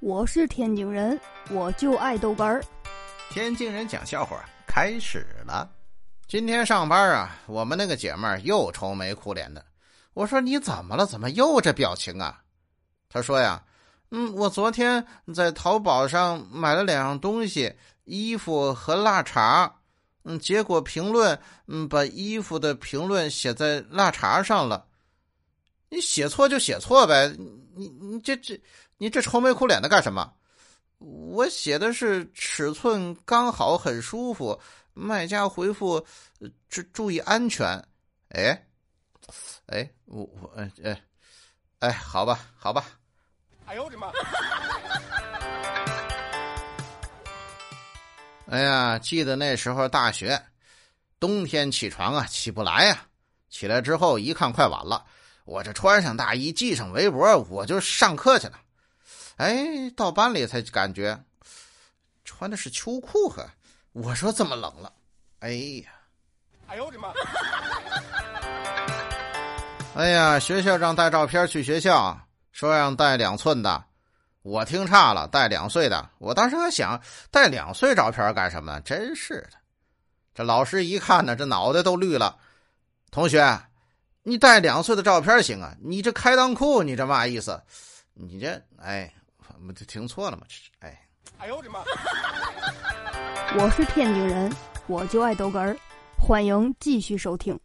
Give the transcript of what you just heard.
我是天津人，我就爱豆干儿。天津人讲笑话开始了。今天上班啊，我们那个姐们儿又愁眉苦脸的。我说你怎么了？怎么又这表情啊？她说呀，嗯，我昨天在淘宝上买了两样东西，衣服和腊肠。嗯，结果评论，嗯，把衣服的评论写在腊肠上了。你写错就写错呗，你你这这，你这愁眉苦脸的干什么？我写的是尺寸刚好，很舒服。卖家回复：注注意安全。哎，哎，我我哎哎哎，好吧，好吧。哎呦我的妈！哎呀，记得那时候大学，冬天起床啊起不来呀，起来之后一看快晚了。我这穿上大衣，系上围脖，我就上课去了。哎，到班里才感觉穿的是秋裤呵。我说这么冷了，哎呀，哎呦我的妈！哎呀，学校让带照片去学校，说让带两寸的，我听差了，带两岁的。我当时还想带两岁照片干什么呢？真是的，这老师一看呢，这脑袋都绿了。同学。你带两岁的照片行啊？你这开裆裤，你这嘛意思？你这哎，我这听错了吗？这是哎，哎呦我的妈！我是天津人，我就爱逗哏儿，欢迎继续收听。